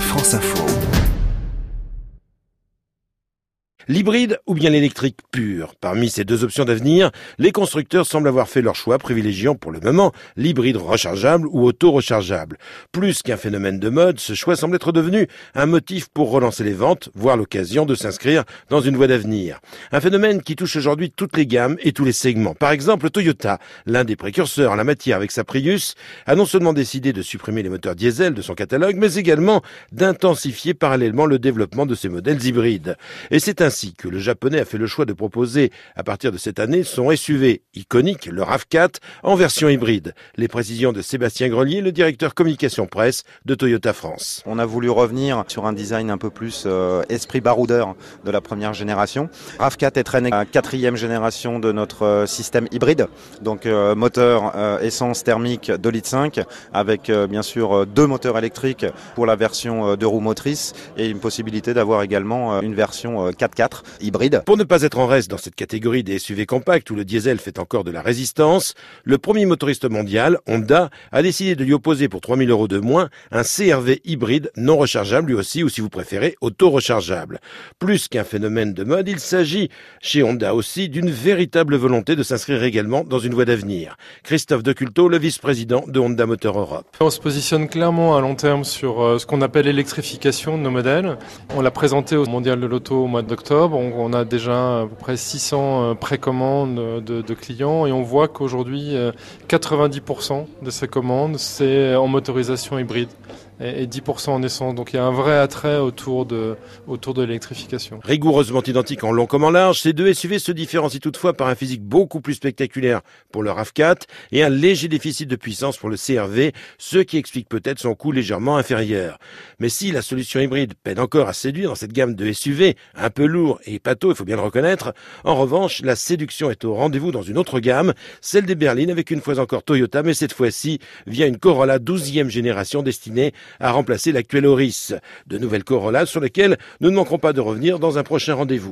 France Info. L'hybride ou bien l'électrique pur Parmi ces deux options d'avenir, les constructeurs semblent avoir fait leur choix privilégiant pour le moment l'hybride rechargeable ou auto-rechargeable. Plus qu'un phénomène de mode, ce choix semble être devenu un motif pour relancer les ventes, voire l'occasion de s'inscrire dans une voie d'avenir. Un phénomène qui touche aujourd'hui toutes les gammes et tous les segments. Par exemple, Toyota, l'un des précurseurs en la matière avec sa Prius, a non seulement décidé de supprimer les moteurs diesel de son catalogue, mais également d'intensifier parallèlement le développement de ses modèles hybrides. Et c'est ainsi ainsi que le japonais a fait le choix de proposer à partir de cette année son SUV iconique, le RAV4, en version hybride. Les précisions de Sébastien Grelier, le directeur communication presse de Toyota France. On a voulu revenir sur un design un peu plus euh, esprit baroudeur de la première génération. RAV4 est traîné à quatrième génération de notre euh, système hybride, donc euh, moteur essence thermique 2 litres 5 avec bien sûr deux moteurs électriques pour la version de roues motrices et une possibilité d'avoir également une version 4x4 hybride. Pour ne pas être en reste dans cette catégorie des SUV compacts où le diesel fait encore de la résistance, le premier motoriste mondial, Honda, a décidé de lui opposer pour 3000 euros de moins un CRV hybride non rechargeable lui aussi ou si vous préférez auto-rechargeable. Plus qu'un phénomène de mode, il s'agit chez Honda aussi d'une véritable volonté de s'inscrire également dans une voie d'avenir. Christophe Deculto, le vice-président de Honda Motor Europe. On se positionne clairement à long terme sur euh, ce qu'on appelle l'électrification de nos modèles. On l'a présenté au Mondial de l'Auto au mois d'octobre on, a déjà à peu près 600 euh, précommandes de, de clients et on voit qu'aujourd'hui 90% euh, de ces commandes c'est en motorisation hybride et 10% en essence. Donc il y a un vrai attrait autour de, autour de l'électrification. Rigoureusement identiques en long comme en large, ces deux SUV se différencient toutefois par un physique beaucoup plus spectaculaire pour le RAV4 et un léger déficit de puissance pour le CRV, ce qui explique peut-être son coût légèrement inférieur. Mais si la solution hybride peine encore à séduire dans cette gamme de SUV, un peu lourd et pâteau, il faut bien le reconnaître, en revanche, la séduction est au rendez-vous dans une autre gamme, celle des berlines avec une fois encore Toyota, mais cette fois-ci via une Corolla 12e génération destinée à remplacer l'actuel Auris. De nouvelles Corolla sur lesquelles nous ne manquerons pas de revenir dans un prochain rendez-vous.